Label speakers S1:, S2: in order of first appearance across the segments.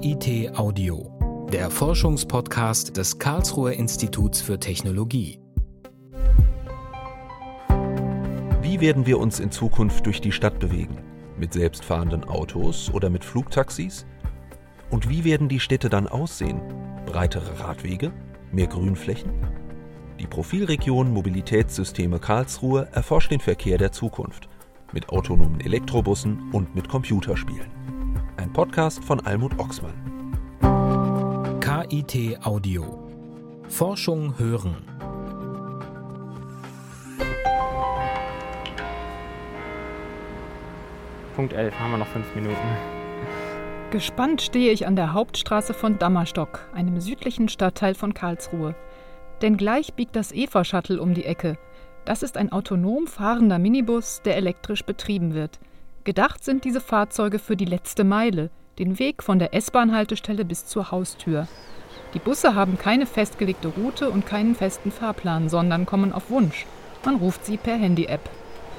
S1: KIT Audio, der Forschungspodcast des Karlsruher Instituts für Technologie.
S2: Wie werden wir uns in Zukunft durch die Stadt bewegen? Mit selbstfahrenden Autos oder mit Flugtaxis? Und wie werden die Städte dann aussehen? Breitere Radwege? Mehr Grünflächen? Die Profilregion Mobilitätssysteme Karlsruhe erforscht den Verkehr der Zukunft mit autonomen Elektrobussen und mit Computerspielen. Ein Podcast von Almut Oxmann.
S1: KIT Audio. Forschung hören.
S3: Punkt 11, haben wir noch fünf Minuten.
S4: Gespannt stehe ich an der Hauptstraße von Dammerstock, einem südlichen Stadtteil von Karlsruhe. Denn gleich biegt das Eva-Shuttle um die Ecke. Das ist ein autonom fahrender Minibus, der elektrisch betrieben wird. Gedacht sind diese Fahrzeuge für die letzte Meile, den Weg von der S-Bahn-Haltestelle bis zur Haustür. Die Busse haben keine festgelegte Route und keinen festen Fahrplan, sondern kommen auf Wunsch. Man ruft sie per Handy-App.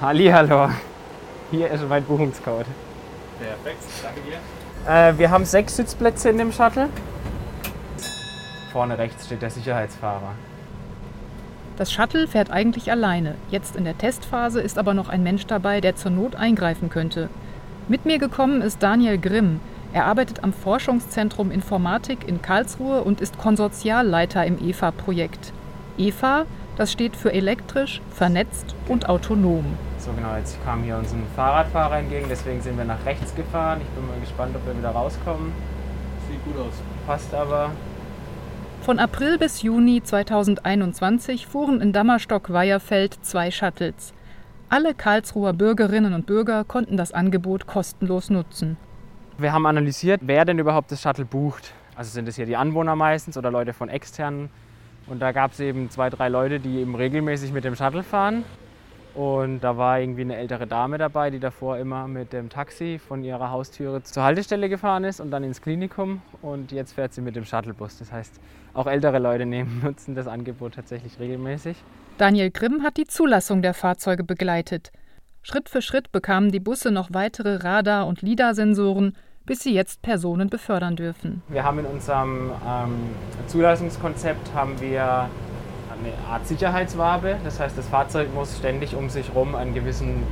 S3: Hallihallo, hier ist mein Buchungscode.
S5: Perfekt, danke dir.
S3: Äh, wir haben sechs Sitzplätze in dem Shuttle. Vorne rechts steht der Sicherheitsfahrer.
S4: Das Shuttle fährt eigentlich alleine. Jetzt in der Testphase ist aber noch ein Mensch dabei, der zur Not eingreifen könnte. Mit mir gekommen ist Daniel Grimm. Er arbeitet am Forschungszentrum Informatik in Karlsruhe und ist Konsortialleiter im EFA-Projekt. EFA, das steht für elektrisch, vernetzt und autonom.
S3: So genau, jetzt kam hier uns ein Fahrradfahrer entgegen, deswegen sind wir nach rechts gefahren. Ich bin mal gespannt, ob wir wieder rauskommen.
S5: Sieht gut aus.
S3: Passt aber.
S4: Von April bis Juni 2021 fuhren in Dammerstock-Weierfeld zwei Shuttles. Alle Karlsruher Bürgerinnen und Bürger konnten das Angebot kostenlos nutzen.
S3: Wir haben analysiert, wer denn überhaupt das Shuttle bucht. Also sind es hier die Anwohner meistens oder Leute von externen. Und da gab es eben zwei, drei Leute, die eben regelmäßig mit dem Shuttle fahren. Und da war irgendwie eine ältere Dame dabei, die davor immer mit dem Taxi von ihrer Haustüre zur Haltestelle gefahren ist und dann ins Klinikum. Und jetzt fährt sie mit dem Shuttlebus. Das heißt, auch ältere Leute nehmen, nutzen das Angebot tatsächlich regelmäßig.
S4: Daniel Grimm hat die Zulassung der Fahrzeuge begleitet. Schritt für Schritt bekamen die Busse noch weitere Radar- und LIDAR-Sensoren, bis sie jetzt Personen befördern dürfen.
S3: Wir haben in unserem ähm, Zulassungskonzept haben wir eine Art Sicherheitswabe. Das heißt, das Fahrzeug muss ständig um sich herum einen gewissen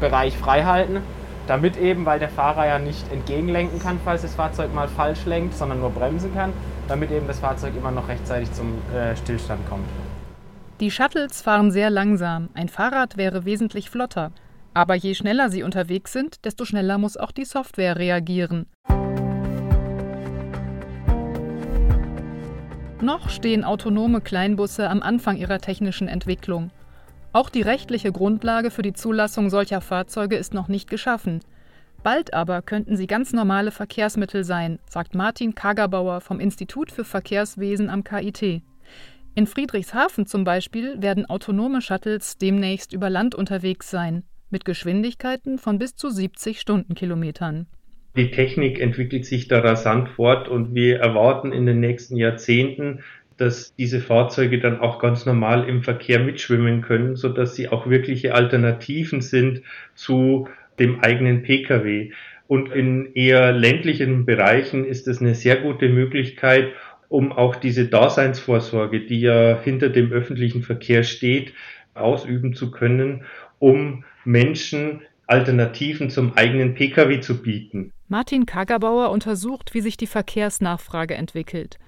S3: Bereich frei halten, damit eben, weil der Fahrer ja nicht entgegenlenken kann, falls das Fahrzeug mal falsch lenkt, sondern nur bremsen kann, damit eben das Fahrzeug immer noch rechtzeitig zum äh, Stillstand kommt.
S4: Die Shuttles fahren sehr langsam. Ein Fahrrad wäre wesentlich flotter. Aber je schneller sie unterwegs sind, desto schneller muss auch die Software reagieren. Noch stehen autonome Kleinbusse am Anfang ihrer technischen Entwicklung. Auch die rechtliche Grundlage für die Zulassung solcher Fahrzeuge ist noch nicht geschaffen. Bald aber könnten sie ganz normale Verkehrsmittel sein, sagt Martin Kagerbauer vom Institut für Verkehrswesen am KIT. In Friedrichshafen zum Beispiel werden autonome Shuttles demnächst über Land unterwegs sein, mit Geschwindigkeiten von bis zu 70 Stundenkilometern.
S6: Die Technik entwickelt sich da rasant fort und wir erwarten in den nächsten Jahrzehnten, dass diese Fahrzeuge dann auch ganz normal im Verkehr mitschwimmen können, so dass sie auch wirkliche Alternativen sind zu dem eigenen Pkw. Und in eher ländlichen Bereichen ist es eine sehr gute Möglichkeit, um auch diese Daseinsvorsorge, die ja hinter dem öffentlichen Verkehr steht, ausüben zu können, um Menschen Alternativen zum eigenen Pkw zu bieten.
S4: Martin Kagerbauer untersucht, wie sich die Verkehrsnachfrage entwickelt.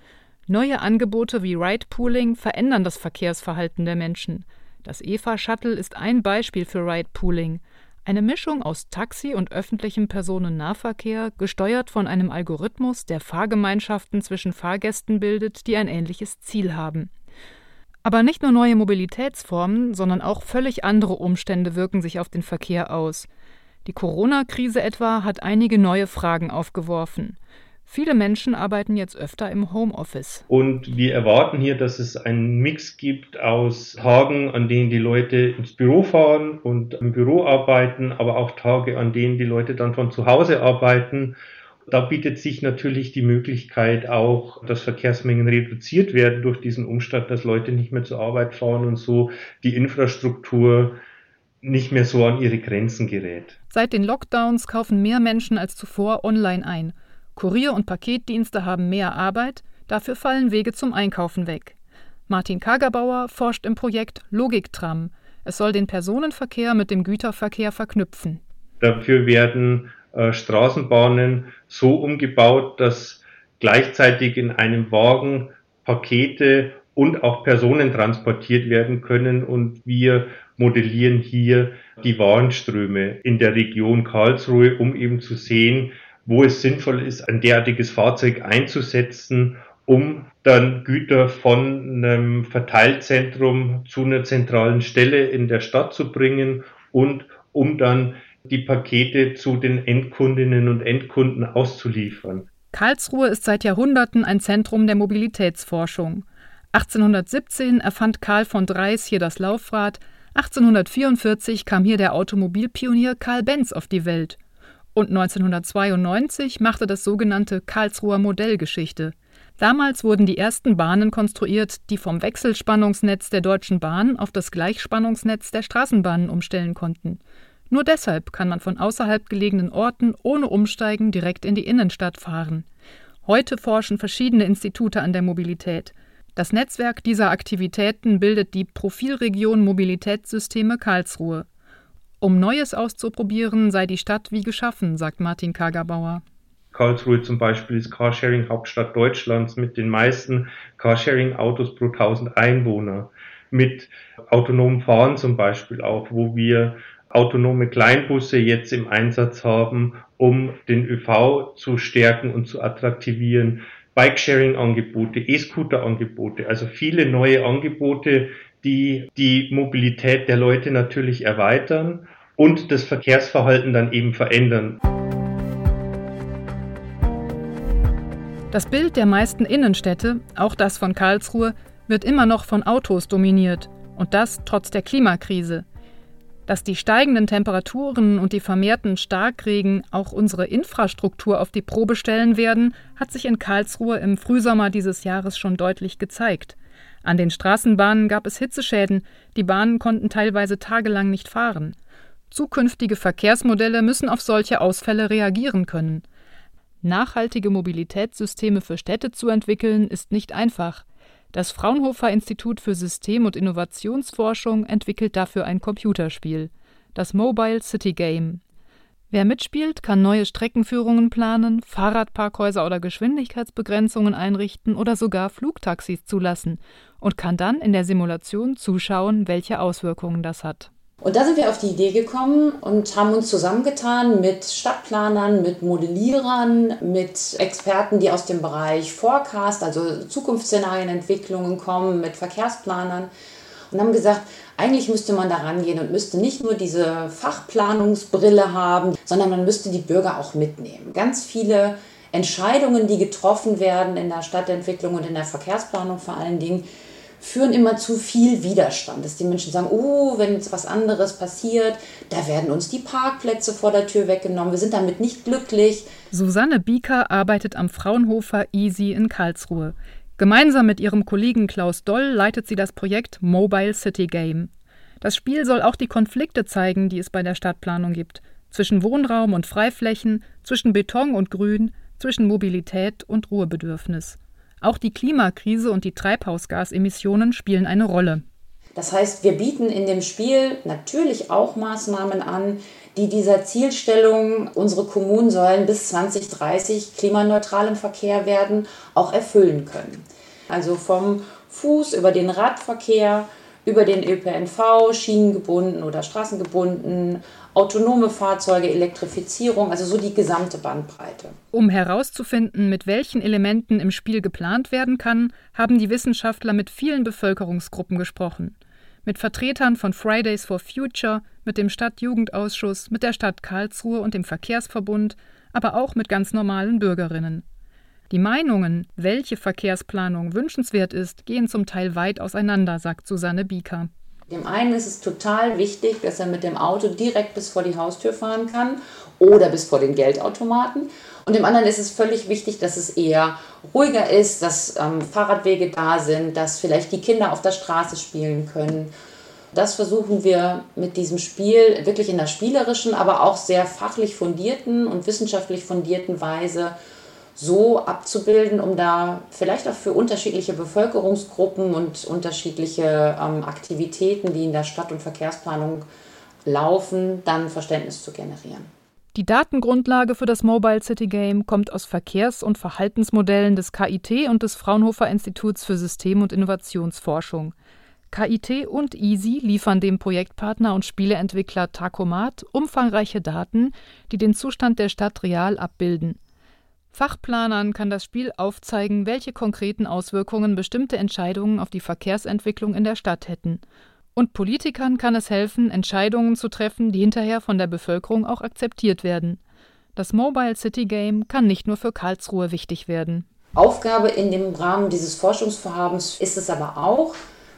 S4: Neue Angebote wie Ride-Pooling verändern das Verkehrsverhalten der Menschen. Das EVA-Shuttle ist ein Beispiel für Ride-Pooling. Eine Mischung aus Taxi und öffentlichem Personennahverkehr, gesteuert von einem Algorithmus, der Fahrgemeinschaften zwischen Fahrgästen bildet, die ein ähnliches Ziel haben. Aber nicht nur neue Mobilitätsformen, sondern auch völlig andere Umstände wirken sich auf den Verkehr aus. Die Corona-Krise etwa hat einige neue Fragen aufgeworfen. Viele Menschen arbeiten jetzt öfter im Homeoffice.
S6: Und wir erwarten hier, dass es einen Mix gibt aus Tagen, an denen die Leute ins Büro fahren und im Büro arbeiten, aber auch Tage, an denen die Leute dann von zu Hause arbeiten. Da bietet sich natürlich die Möglichkeit auch, dass Verkehrsmengen reduziert werden durch diesen Umstand, dass Leute nicht mehr zur Arbeit fahren und so die Infrastruktur nicht mehr so an ihre Grenzen gerät.
S4: Seit den Lockdowns kaufen mehr Menschen als zuvor online ein. Kurier- und Paketdienste haben mehr Arbeit, dafür fallen Wege zum Einkaufen weg. Martin Kagerbauer forscht im Projekt Logiktram. Es soll den Personenverkehr mit dem Güterverkehr verknüpfen.
S6: Dafür werden äh, Straßenbahnen so umgebaut, dass gleichzeitig in einem Wagen Pakete und auch Personen transportiert werden können und wir modellieren hier die Warenströme in der Region Karlsruhe, um eben zu sehen, wo es sinnvoll ist, ein derartiges Fahrzeug einzusetzen, um dann Güter von einem Verteilzentrum zu einer zentralen Stelle in der Stadt zu bringen und um dann die Pakete zu den Endkundinnen und Endkunden auszuliefern.
S4: Karlsruhe ist seit Jahrhunderten ein Zentrum der Mobilitätsforschung. 1817 erfand Karl von Dreis hier das Laufrad, 1844 kam hier der Automobilpionier Karl Benz auf die Welt und 1992 machte das sogenannte Karlsruher Modell Geschichte. Damals wurden die ersten Bahnen konstruiert, die vom Wechselspannungsnetz der Deutschen Bahn auf das Gleichspannungsnetz der Straßenbahnen umstellen konnten. Nur deshalb kann man von außerhalb gelegenen Orten ohne Umsteigen direkt in die Innenstadt fahren. Heute forschen verschiedene Institute an der Mobilität. Das Netzwerk dieser Aktivitäten bildet die Profilregion Mobilitätssysteme Karlsruhe. Um Neues auszuprobieren, sei die Stadt wie geschaffen, sagt Martin Kagerbauer.
S6: Karlsruhe zum Beispiel ist Carsharing-Hauptstadt Deutschlands mit den meisten Carsharing-Autos pro 1000 Einwohner. Mit autonomem Fahren zum Beispiel auch, wo wir autonome Kleinbusse jetzt im Einsatz haben, um den ÖV zu stärken und zu attraktivieren. Bikesharing-Angebote, E-Scooter-Angebote, also viele neue Angebote, die die Mobilität der Leute natürlich erweitern und das Verkehrsverhalten dann eben verändern.
S4: Das Bild der meisten Innenstädte, auch das von Karlsruhe, wird immer noch von Autos dominiert. Und das trotz der Klimakrise. Dass die steigenden Temperaturen und die vermehrten Starkregen auch unsere Infrastruktur auf die Probe stellen werden, hat sich in Karlsruhe im Frühsommer dieses Jahres schon deutlich gezeigt. An den Straßenbahnen gab es Hitzeschäden, die Bahnen konnten teilweise tagelang nicht fahren. Zukünftige Verkehrsmodelle müssen auf solche Ausfälle reagieren können. Nachhaltige Mobilitätssysteme für Städte zu entwickeln, ist nicht einfach. Das Fraunhofer Institut für System- und Innovationsforschung entwickelt dafür ein Computerspiel, das Mobile City Game. Wer mitspielt, kann neue Streckenführungen planen, Fahrradparkhäuser oder Geschwindigkeitsbegrenzungen einrichten oder sogar Flugtaxis zulassen und kann dann in der Simulation zuschauen, welche Auswirkungen das hat.
S7: Und da sind wir auf die Idee gekommen und haben uns zusammengetan mit Stadtplanern, mit Modellierern, mit Experten, die aus dem Bereich Forecast, also Zukunftsszenarienentwicklungen kommen, mit Verkehrsplanern und haben gesagt, eigentlich müsste man da rangehen und müsste nicht nur diese Fachplanungsbrille haben, sondern man müsste die Bürger auch mitnehmen. Ganz viele Entscheidungen, die getroffen werden in der Stadtentwicklung und in der Verkehrsplanung vor allen Dingen, führen immer zu viel Widerstand, dass die Menschen sagen, oh, wenn jetzt was anderes passiert, da werden uns die Parkplätze vor der Tür weggenommen, wir sind damit nicht glücklich.
S4: Susanne Bieker arbeitet am Fraunhofer Easy in Karlsruhe. Gemeinsam mit ihrem Kollegen Klaus Doll leitet sie das Projekt Mobile City Game. Das Spiel soll auch die Konflikte zeigen, die es bei der Stadtplanung gibt. Zwischen Wohnraum und Freiflächen, zwischen Beton und Grün, zwischen Mobilität und Ruhebedürfnis. Auch die Klimakrise und die Treibhausgasemissionen spielen eine Rolle.
S7: Das heißt, wir bieten in dem Spiel natürlich auch Maßnahmen an, die dieser Zielstellung, unsere Kommunen sollen bis 2030 klimaneutral im Verkehr werden, auch erfüllen können. Also vom Fuß über den Radverkehr, über den ÖPNV, schienengebunden oder straßengebunden, autonome Fahrzeuge, Elektrifizierung, also so die gesamte Bandbreite.
S4: Um herauszufinden, mit welchen Elementen im Spiel geplant werden kann, haben die Wissenschaftler mit vielen Bevölkerungsgruppen gesprochen. Mit Vertretern von Fridays for Future, mit dem Stadtjugendausschuss, mit der Stadt Karlsruhe und dem Verkehrsverbund, aber auch mit ganz normalen Bürgerinnen. Die Meinungen, welche Verkehrsplanung wünschenswert ist, gehen zum Teil weit auseinander, sagt Susanne Bieker.
S7: Dem einen ist es total wichtig, dass er mit dem Auto direkt bis vor die Haustür fahren kann oder bis vor den Geldautomaten. Und dem anderen ist es völlig wichtig, dass es eher ruhiger ist, dass ähm, Fahrradwege da sind, dass vielleicht die Kinder auf der Straße spielen können. Das versuchen wir mit diesem Spiel wirklich in der spielerischen, aber auch sehr fachlich fundierten und wissenschaftlich fundierten Weise so abzubilden, um da vielleicht auch für unterschiedliche Bevölkerungsgruppen und unterschiedliche ähm, Aktivitäten, die in der Stadt- und Verkehrsplanung laufen, dann Verständnis zu generieren.
S4: Die Datengrundlage für das Mobile City Game kommt aus Verkehrs- und Verhaltensmodellen des KIT und des Fraunhofer Instituts für System- und Innovationsforschung. KIT und EASY liefern dem Projektpartner und Spieleentwickler Tacomat umfangreiche Daten, die den Zustand der Stadt real abbilden. Fachplanern kann das Spiel aufzeigen, welche konkreten Auswirkungen bestimmte Entscheidungen auf die Verkehrsentwicklung in der Stadt hätten. Und Politikern kann es helfen, Entscheidungen zu treffen, die hinterher von der Bevölkerung auch akzeptiert werden. Das Mobile City Game kann nicht nur für Karlsruhe wichtig werden.
S7: Aufgabe in dem Rahmen dieses Forschungsvorhabens ist es aber auch,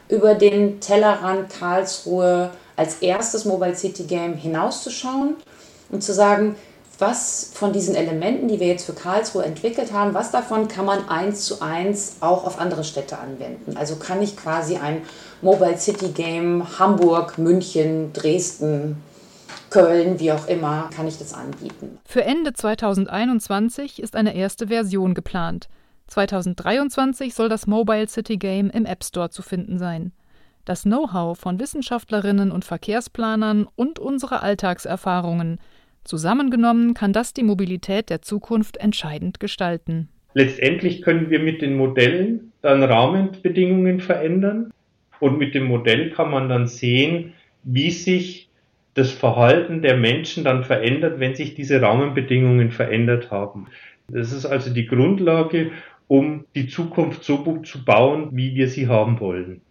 S7: über den Tellerrand Karlsruhe als erstes Mobile City Game hinauszuschauen und zu sagen, was von diesen Elementen, die wir jetzt für Karlsruhe entwickelt haben, was davon kann man eins zu eins auch auf andere Städte anwenden? Also kann ich quasi ein Mobile City Game Hamburg, München, Dresden, Köln, wie auch immer, kann ich das anbieten.
S4: Für Ende 2021 ist eine erste Version geplant. 2023 soll das Mobile City Game im App Store zu finden sein. Das Know-how von Wissenschaftlerinnen und Verkehrsplanern und unsere Alltagserfahrungen – Zusammengenommen kann das die Mobilität der Zukunft entscheidend gestalten.
S6: Letztendlich können wir mit den Modellen dann Rahmenbedingungen verändern und mit dem Modell kann man dann sehen, wie sich das Verhalten der Menschen dann verändert, wenn sich diese Rahmenbedingungen verändert haben. Das ist also die Grundlage, um die Zukunft so zu bauen, wie wir sie haben wollen.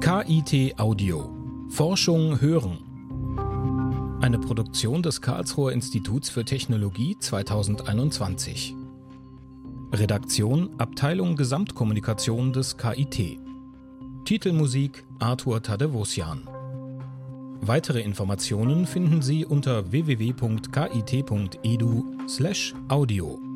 S1: KIT Audio. Forschung hören. Eine Produktion des Karlsruher Instituts für Technologie 2021. Redaktion Abteilung Gesamtkommunikation des KIT. Titelmusik Arthur Tadevosian. Weitere Informationen finden Sie unter www.kit.edu/audio.